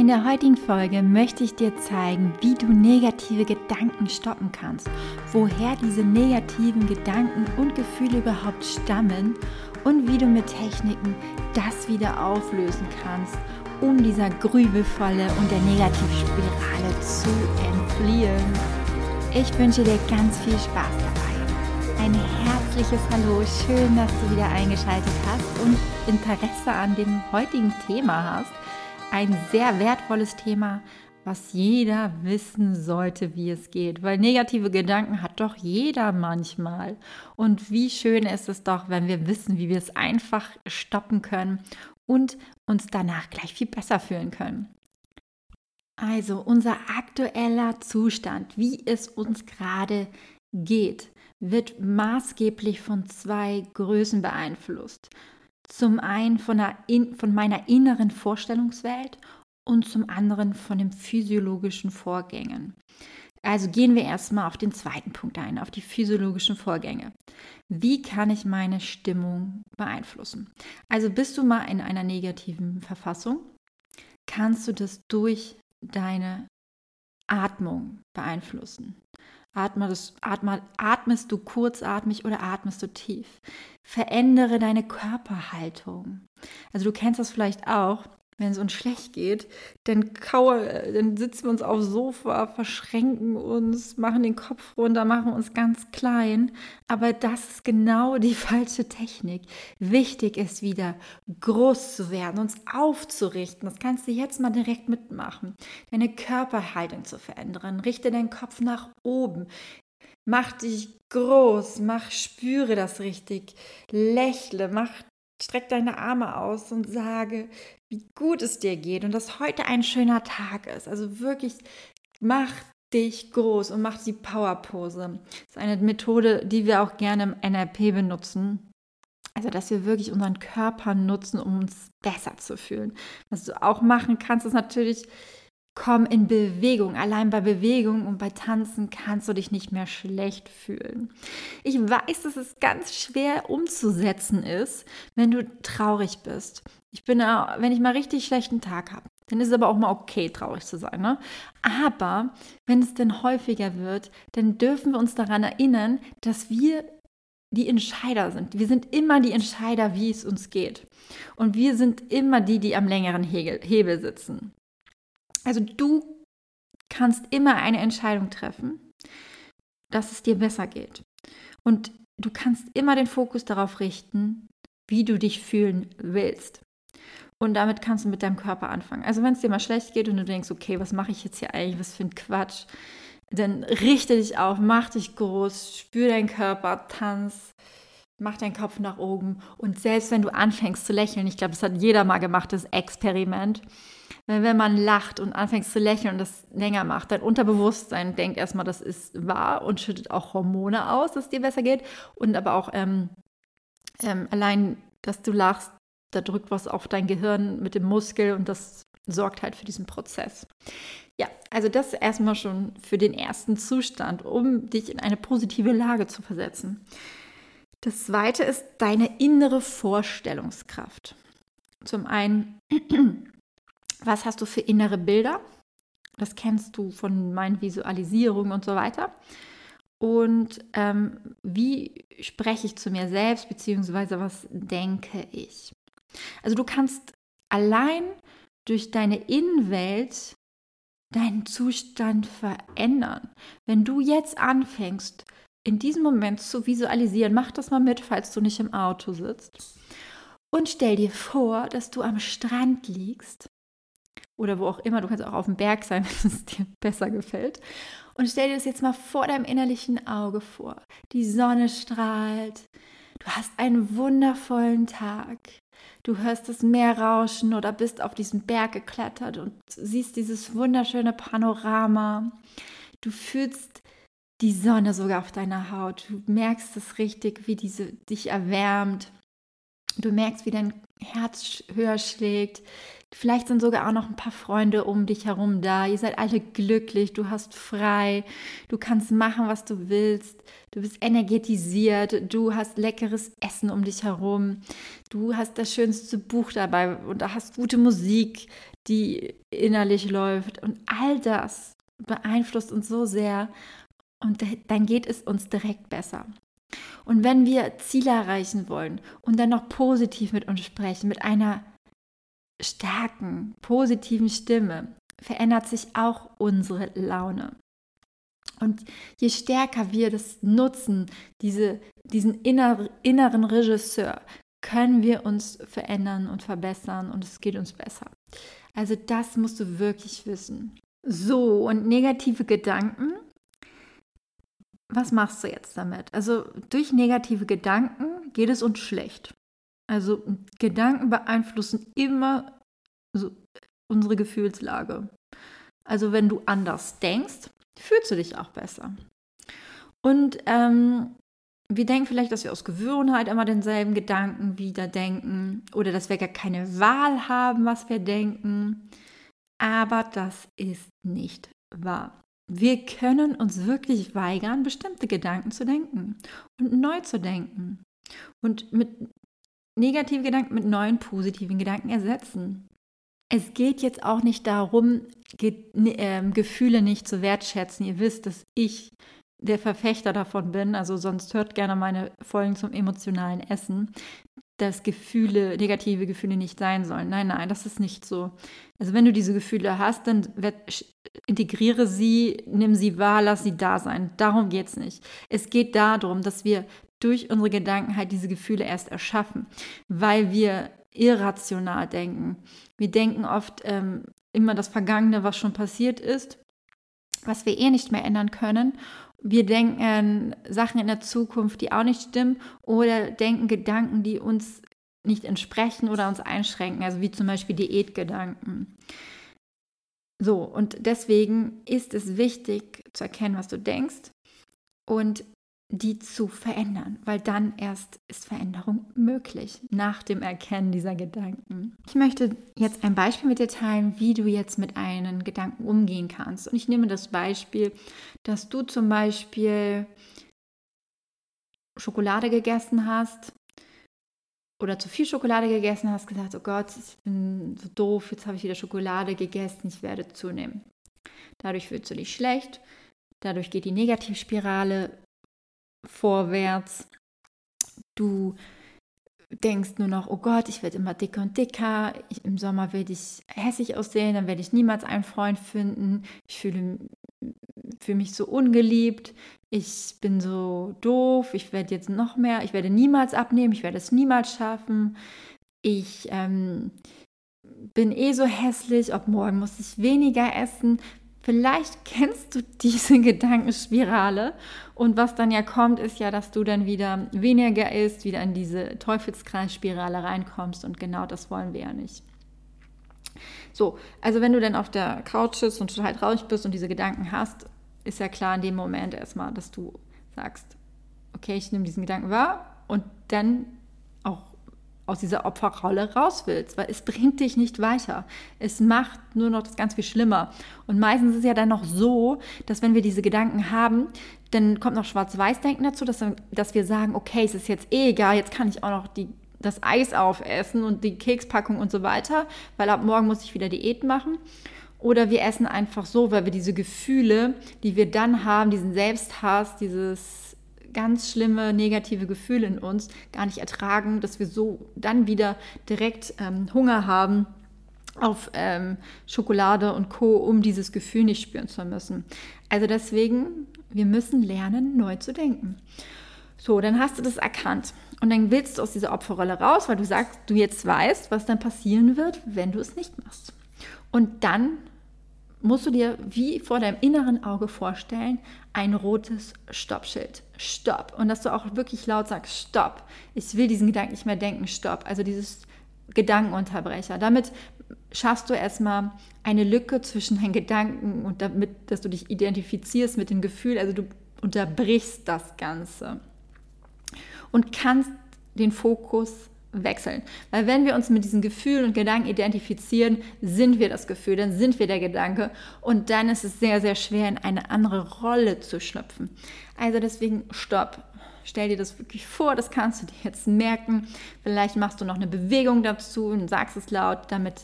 In der heutigen Folge möchte ich dir zeigen, wie du negative Gedanken stoppen kannst, woher diese negativen Gedanken und Gefühle überhaupt stammen und wie du mit Techniken das wieder auflösen kannst, um dieser Grübelfalle und der Negativspirale zu entfliehen. Ich wünsche dir ganz viel Spaß dabei. Ein herzliches Hallo, schön, dass du wieder eingeschaltet hast und Interesse an dem heutigen Thema hast ein sehr wertvolles Thema, was jeder wissen sollte, wie es geht. Weil negative Gedanken hat doch jeder manchmal. Und wie schön ist es doch, wenn wir wissen, wie wir es einfach stoppen können und uns danach gleich viel besser fühlen können. Also unser aktueller Zustand, wie es uns gerade geht, wird maßgeblich von zwei Größen beeinflusst. Zum einen von, in, von meiner inneren Vorstellungswelt und zum anderen von den physiologischen Vorgängen. Also gehen wir erstmal auf den zweiten Punkt ein, auf die physiologischen Vorgänge. Wie kann ich meine Stimmung beeinflussen? Also bist du mal in einer negativen Verfassung, kannst du das durch deine Atmung beeinflussen. Atmest, atme, atmest du kurzatmig oder atmest du tief? Verändere deine Körperhaltung. Also du kennst das vielleicht auch, wenn es uns schlecht geht, dann, kaue, dann sitzen wir uns aufs Sofa, verschränken uns, machen den Kopf runter, machen uns ganz klein. Aber das ist genau die falsche Technik. Wichtig ist wieder, groß zu werden, uns aufzurichten. Das kannst du jetzt mal direkt mitmachen. Deine Körperhaltung zu verändern. Richte deinen Kopf nach oben. Mach dich groß, mach, spüre das richtig. Lächle, mach Streck deine Arme aus und sage, wie gut es dir geht und dass heute ein schöner Tag ist. Also wirklich mach dich groß und mach die Powerpose. Das ist eine Methode, die wir auch gerne im NLP benutzen. Also, dass wir wirklich unseren Körper nutzen, um uns besser zu fühlen. Was du auch machen kannst, ist natürlich Komm in Bewegung. Allein bei Bewegung und bei Tanzen kannst du dich nicht mehr schlecht fühlen. Ich weiß, dass es ganz schwer umzusetzen ist, wenn du traurig bist. Ich bin, wenn ich mal richtig schlechten Tag habe, dann ist es aber auch mal okay, traurig zu sein. Ne? Aber wenn es denn häufiger wird, dann dürfen wir uns daran erinnern, dass wir die Entscheider sind. Wir sind immer die Entscheider, wie es uns geht. Und wir sind immer die, die am längeren Hebel sitzen. Also du kannst immer eine Entscheidung treffen, dass es dir besser geht. Und du kannst immer den Fokus darauf richten, wie du dich fühlen willst. Und damit kannst du mit deinem Körper anfangen. Also wenn es dir mal schlecht geht und du denkst, okay, was mache ich jetzt hier eigentlich, was für ein Quatsch, dann richte dich auf, mach dich groß, spür deinen Körper, tanz, mach deinen Kopf nach oben. Und selbst wenn du anfängst zu lächeln, ich glaube, das hat jeder mal gemacht, das Experiment, wenn man lacht und anfängt zu lächeln und das länger macht, dein Unterbewusstsein denkt erstmal, das ist wahr und schüttet auch Hormone aus, dass es dir besser geht. Und aber auch ähm, ähm, allein, dass du lachst, da drückt was auf dein Gehirn mit dem Muskel und das sorgt halt für diesen Prozess. Ja, also das erstmal schon für den ersten Zustand, um dich in eine positive Lage zu versetzen. Das zweite ist deine innere Vorstellungskraft. Zum einen was hast du für innere Bilder? Das kennst du von meinen Visualisierungen und so weiter. Und ähm, wie spreche ich zu mir selbst, beziehungsweise was denke ich? Also du kannst allein durch deine Innenwelt deinen Zustand verändern. Wenn du jetzt anfängst, in diesem Moment zu visualisieren, mach das mal mit, falls du nicht im Auto sitzt. Und stell dir vor, dass du am Strand liegst oder wo auch immer. Du kannst auch auf dem Berg sein, wenn es dir besser gefällt. Und stell dir das jetzt mal vor deinem innerlichen Auge vor. Die Sonne strahlt. Du hast einen wundervollen Tag. Du hörst das Meer rauschen oder bist auf diesen Berg geklettert und siehst dieses wunderschöne Panorama. Du fühlst die Sonne sogar auf deiner Haut. Du merkst es richtig, wie diese dich erwärmt. Du merkst, wie dein Herz höher schlägt. Vielleicht sind sogar auch noch ein paar Freunde um dich herum da. Ihr seid alle glücklich, du hast frei, du kannst machen, was du willst. Du bist energetisiert, du hast leckeres Essen um dich herum. Du hast das schönste Buch dabei und da hast gute Musik. die innerlich läuft. Und all das beeinflusst uns so sehr und dann geht es uns direkt besser. Und wenn wir Ziele erreichen wollen und dann noch positiv mit uns sprechen, mit einer starken, positiven Stimme, verändert sich auch unsere Laune. Und je stärker wir das nutzen, diese, diesen inner, inneren Regisseur, können wir uns verändern und verbessern und es geht uns besser. Also das musst du wirklich wissen. So, und negative Gedanken. Was machst du jetzt damit? Also durch negative Gedanken geht es uns schlecht. Also Gedanken beeinflussen immer so unsere Gefühlslage. Also wenn du anders denkst, fühlst du dich auch besser. Und ähm, wir denken vielleicht, dass wir aus Gewohnheit immer denselben Gedanken wieder denken oder dass wir gar keine Wahl haben, was wir denken. Aber das ist nicht wahr. Wir können uns wirklich weigern, bestimmte Gedanken zu denken und neu zu denken und mit negativen Gedanken mit neuen positiven Gedanken ersetzen. Es geht jetzt auch nicht darum, Ge äh, Gefühle nicht zu wertschätzen. Ihr wisst, dass ich der Verfechter davon bin, also sonst hört gerne meine Folgen zum emotionalen Essen, dass Gefühle, negative Gefühle nicht sein sollen. Nein, nein, das ist nicht so. Also wenn du diese Gefühle hast, dann integriere sie, nimm sie wahr, lass sie da sein. Darum geht es nicht. Es geht darum, dass wir durch unsere Gedanken halt diese Gefühle erst erschaffen, weil wir irrational denken. Wir denken oft ähm, immer das Vergangene, was schon passiert ist, was wir eh nicht mehr ändern können. Wir denken Sachen in der Zukunft, die auch nicht stimmen, oder denken Gedanken, die uns nicht entsprechen oder uns einschränken, also wie zum Beispiel Diätgedanken. So, und deswegen ist es wichtig zu erkennen, was du denkst und die zu verändern, weil dann erst ist Veränderung möglich nach dem Erkennen dieser Gedanken. Ich möchte jetzt ein Beispiel mit dir teilen, wie du jetzt mit einem Gedanken umgehen kannst. Und ich nehme das Beispiel, dass du zum Beispiel Schokolade gegessen hast oder zu viel Schokolade gegessen hast, gesagt, oh Gott, ich bin so doof, jetzt habe ich wieder Schokolade gegessen, ich werde zunehmen. Dadurch fühlst du dich schlecht, dadurch geht die Negativspirale vorwärts. Du denkst nur noch, oh Gott, ich werde immer dicker und dicker, ich, im Sommer werde ich hässlich aussehen, dann werde ich niemals einen Freund finden, ich fühle, fühle mich so ungeliebt, ich bin so doof, ich werde jetzt noch mehr, ich werde niemals abnehmen, ich werde es niemals schaffen, ich ähm, bin eh so hässlich, ob morgen muss ich weniger essen, Vielleicht kennst du diese Gedankenspirale und was dann ja kommt, ist ja, dass du dann wieder weniger isst, wieder in diese Teufelskreisspirale reinkommst und genau das wollen wir ja nicht. So, also wenn du dann auf der Couch sitzt und total traurig bist und diese Gedanken hast, ist ja klar in dem Moment erstmal, dass du sagst, okay, ich nehme diesen Gedanken wahr und dann aus dieser Opferrolle raus willst, weil es bringt dich nicht weiter. Es macht nur noch das ganz viel schlimmer. Und meistens ist es ja dann noch so, dass wenn wir diese Gedanken haben, dann kommt noch Schwarz-Weiß-Denken dazu, dass, dass wir sagen, okay, es ist jetzt eh egal, jetzt kann ich auch noch die, das Eis aufessen und die Kekspackung und so weiter, weil ab morgen muss ich wieder Diät machen. Oder wir essen einfach so, weil wir diese Gefühle, die wir dann haben, diesen Selbsthass, dieses ganz schlimme negative Gefühle in uns gar nicht ertragen, dass wir so dann wieder direkt ähm, Hunger haben auf ähm, Schokolade und Co., um dieses Gefühl nicht spüren zu müssen. Also deswegen, wir müssen lernen, neu zu denken. So, dann hast du das erkannt. Und dann willst du aus dieser Opferrolle raus, weil du sagst, du jetzt weißt, was dann passieren wird, wenn du es nicht machst. Und dann musst du dir wie vor deinem inneren Auge vorstellen, ein rotes Stoppschild. Stopp. Und dass du auch wirklich laut sagst, Stopp. Ich will diesen Gedanken nicht mehr denken, Stopp. Also dieses Gedankenunterbrecher. Damit schaffst du erstmal eine Lücke zwischen deinen Gedanken und damit, dass du dich identifizierst mit dem Gefühl. Also du unterbrichst das Ganze und kannst den Fokus wechseln. Weil wenn wir uns mit diesen Gefühlen und Gedanken identifizieren, sind wir das Gefühl, dann sind wir der Gedanke und dann ist es sehr, sehr schwer, in eine andere Rolle zu schlüpfen. Also deswegen stopp. stell dir das wirklich vor, das kannst du dir jetzt merken. Vielleicht machst du noch eine Bewegung dazu und sagst es laut, damit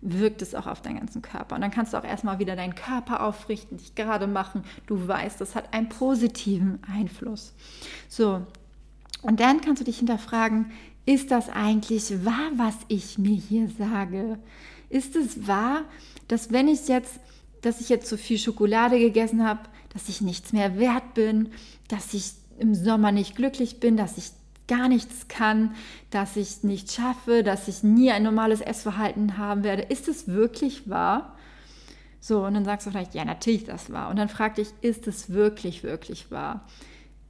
wirkt es auch auf deinen ganzen Körper. Und dann kannst du auch erstmal wieder deinen Körper aufrichten, dich gerade machen. Du weißt, das hat einen positiven Einfluss. So, und dann kannst du dich hinterfragen, ist das eigentlich wahr, was ich mir hier sage? Ist es wahr, dass wenn ich jetzt, dass ich jetzt zu viel Schokolade gegessen habe, dass ich nichts mehr wert bin, dass ich im Sommer nicht glücklich bin, dass ich gar nichts kann, dass ich nicht schaffe, dass ich nie ein normales Essverhalten haben werde. Ist es wirklich wahr? So, und dann sagst du vielleicht, ja, natürlich das wahr. Und dann frag dich, ist es wirklich, wirklich wahr?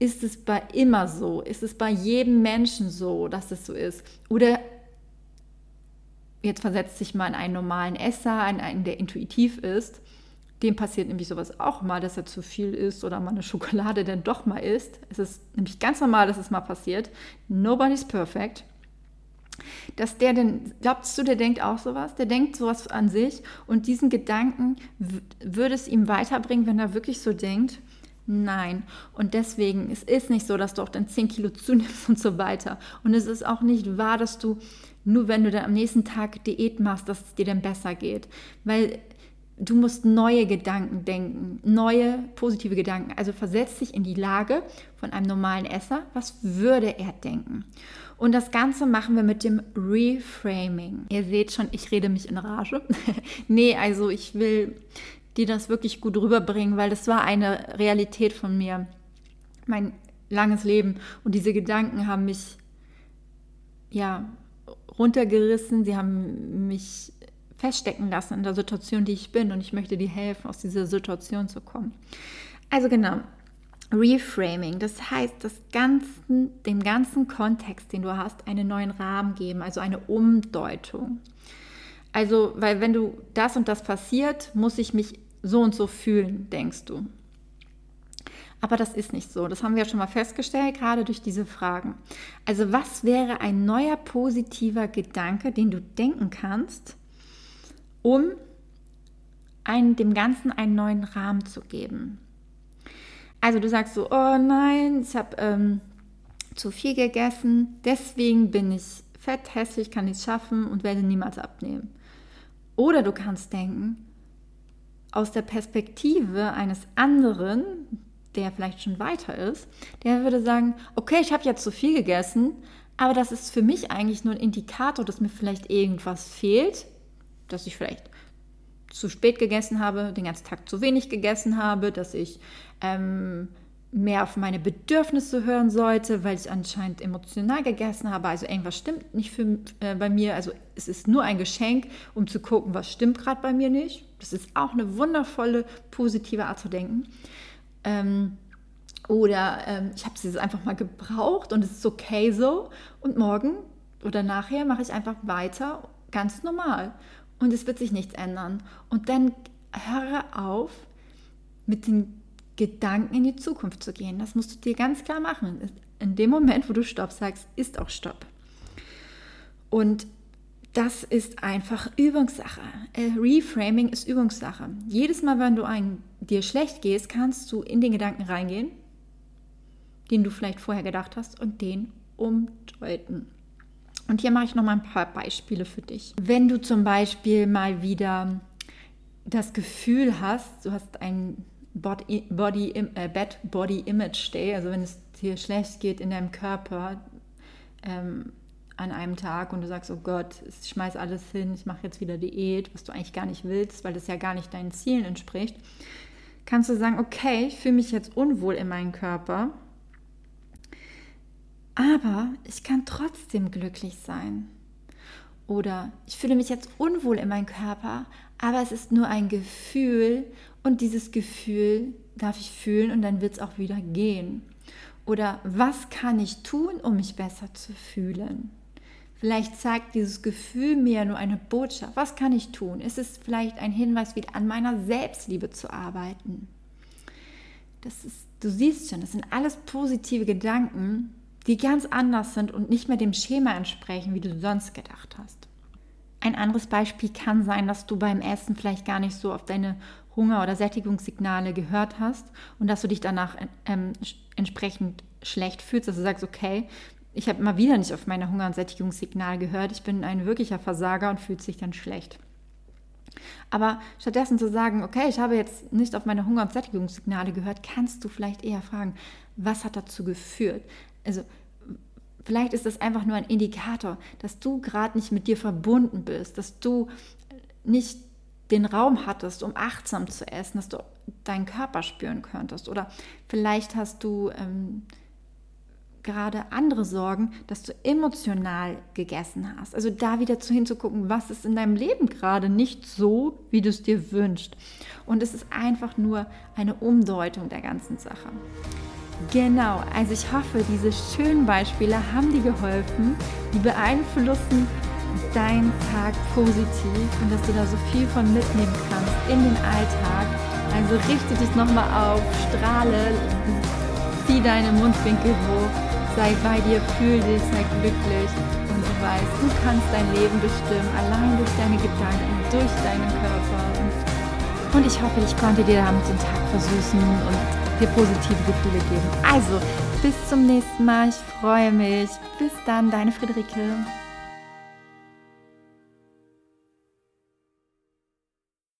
Ist es bei immer so? Ist es bei jedem Menschen so, dass es so ist? Oder jetzt versetzt sich mal in einen normalen Esser, in einen, der intuitiv ist dem passiert nämlich sowas auch mal, dass er zu viel isst oder mal eine Schokolade dann doch mal isst. Es ist nämlich ganz normal, dass es mal passiert. Nobody's perfect. Dass der denn, glaubst du, der denkt auch sowas? Der denkt sowas an sich und diesen Gedanken würde es ihm weiterbringen, wenn er wirklich so denkt? Nein. Und deswegen, es ist nicht so, dass du auch dann 10 Kilo zunimmst und so weiter. Und es ist auch nicht wahr, dass du nur wenn du dann am nächsten Tag Diät machst, dass es dir dann besser geht. Weil Du musst neue Gedanken denken, neue positive Gedanken. Also versetz dich in die Lage von einem normalen Esser. Was würde er denken? Und das Ganze machen wir mit dem Reframing. Ihr seht schon, ich rede mich in Rage. nee, also ich will dir das wirklich gut rüberbringen, weil das war eine Realität von mir. Mein langes Leben. Und diese Gedanken haben mich ja runtergerissen. Sie haben mich feststecken lassen in der Situation, die ich bin und ich möchte dir helfen, aus dieser Situation zu kommen. Also genau, Reframing, das heißt, das ganzen, dem ganzen Kontext, den du hast, einen neuen Rahmen geben, also eine Umdeutung. Also, weil wenn du das und das passiert, muss ich mich so und so fühlen, denkst du. Aber das ist nicht so. Das haben wir ja schon mal festgestellt, gerade durch diese Fragen. Also was wäre ein neuer positiver Gedanke, den du denken kannst, um ein, dem Ganzen einen neuen Rahmen zu geben. Also du sagst so, oh nein, ich habe ähm, zu viel gegessen, deswegen bin ich fett, hässlich, kann nichts schaffen und werde niemals abnehmen. Oder du kannst denken, aus der Perspektive eines anderen, der vielleicht schon weiter ist, der würde sagen, okay, ich habe jetzt zu viel gegessen, aber das ist für mich eigentlich nur ein Indikator, dass mir vielleicht irgendwas fehlt dass ich vielleicht zu spät gegessen habe, den ganzen Tag zu wenig gegessen habe, dass ich ähm, mehr auf meine Bedürfnisse hören sollte, weil ich anscheinend emotional gegessen habe. Also irgendwas stimmt nicht für, äh, bei mir. Also es ist nur ein Geschenk, um zu gucken, was stimmt gerade bei mir nicht. Das ist auch eine wundervolle, positive Art zu denken. Ähm, oder ähm, ich habe es einfach mal gebraucht und es ist okay so. Und morgen oder nachher mache ich einfach weiter, ganz normal und es wird sich nichts ändern. Und dann höre auf, mit den Gedanken in die Zukunft zu gehen. Das musst du dir ganz klar machen. In dem Moment, wo du Stopp sagst, ist auch Stopp. Und das ist einfach Übungssache. Äh, Reframing ist Übungssache. Jedes Mal, wenn du ein, dir schlecht gehst, kannst du in den Gedanken reingehen, den du vielleicht vorher gedacht hast, und den umdeuten. Und hier mache ich noch mal ein paar Beispiele für dich. Wenn du zum Beispiel mal wieder das Gefühl hast, du hast ein Body, Body, äh, Bad Body Image Day, also wenn es dir schlecht geht in deinem Körper ähm, an einem Tag und du sagst, oh Gott, ich schmeiß alles hin, ich mache jetzt wieder Diät, was du eigentlich gar nicht willst, weil das ja gar nicht deinen Zielen entspricht, kannst du sagen, okay, ich fühle mich jetzt unwohl in meinem Körper aber ich kann trotzdem glücklich sein. Oder ich fühle mich jetzt unwohl in meinem Körper, aber es ist nur ein Gefühl und dieses Gefühl darf ich fühlen und dann wird es auch wieder gehen. Oder was kann ich tun, um mich besser zu fühlen? Vielleicht zeigt dieses Gefühl mir nur eine Botschaft. Was kann ich tun? Ist es vielleicht ein Hinweis, wieder an meiner Selbstliebe zu arbeiten? Das ist, du siehst schon, das sind alles positive Gedanken, die ganz anders sind und nicht mehr dem Schema entsprechen, wie du sonst gedacht hast. Ein anderes Beispiel kann sein, dass du beim Essen vielleicht gar nicht so auf deine Hunger- oder Sättigungssignale gehört hast und dass du dich danach ähm, entsprechend schlecht fühlst, dass du sagst, okay, ich habe immer wieder nicht auf meine Hunger- und Sättigungssignal gehört, ich bin ein wirklicher Versager und fühlt sich dann schlecht. Aber stattdessen zu sagen, okay, ich habe jetzt nicht auf meine Hunger- und Sättigungssignale gehört, kannst du vielleicht eher fragen, was hat dazu geführt? Also vielleicht ist das einfach nur ein Indikator, dass du gerade nicht mit dir verbunden bist, dass du nicht den Raum hattest, um achtsam zu essen, dass du deinen Körper spüren könntest. Oder vielleicht hast du ähm, gerade andere Sorgen, dass du emotional gegessen hast. Also da wieder zu hinzugucken, was ist in deinem Leben gerade nicht so, wie du es dir wünschst. Und es ist einfach nur eine Umdeutung der ganzen Sache. Genau, also ich hoffe, diese schönen Beispiele haben dir geholfen. Die beeinflussen deinen Tag positiv und dass du da so viel von mitnehmen kannst in den Alltag. Also richte dich nochmal auf, strahle, zieh deine Mundwinkel hoch, sei bei dir, fühl dich, sei glücklich und du weißt, du kannst dein Leben bestimmen, allein durch deine Gedanken, durch deinen Körper. Und, ich hoffe, ich konnte dir damit den Tag versüßen und dir positive Gefühle geben. Also, bis zum nächsten Mal. Ich freue mich. Bis dann, deine Friederike.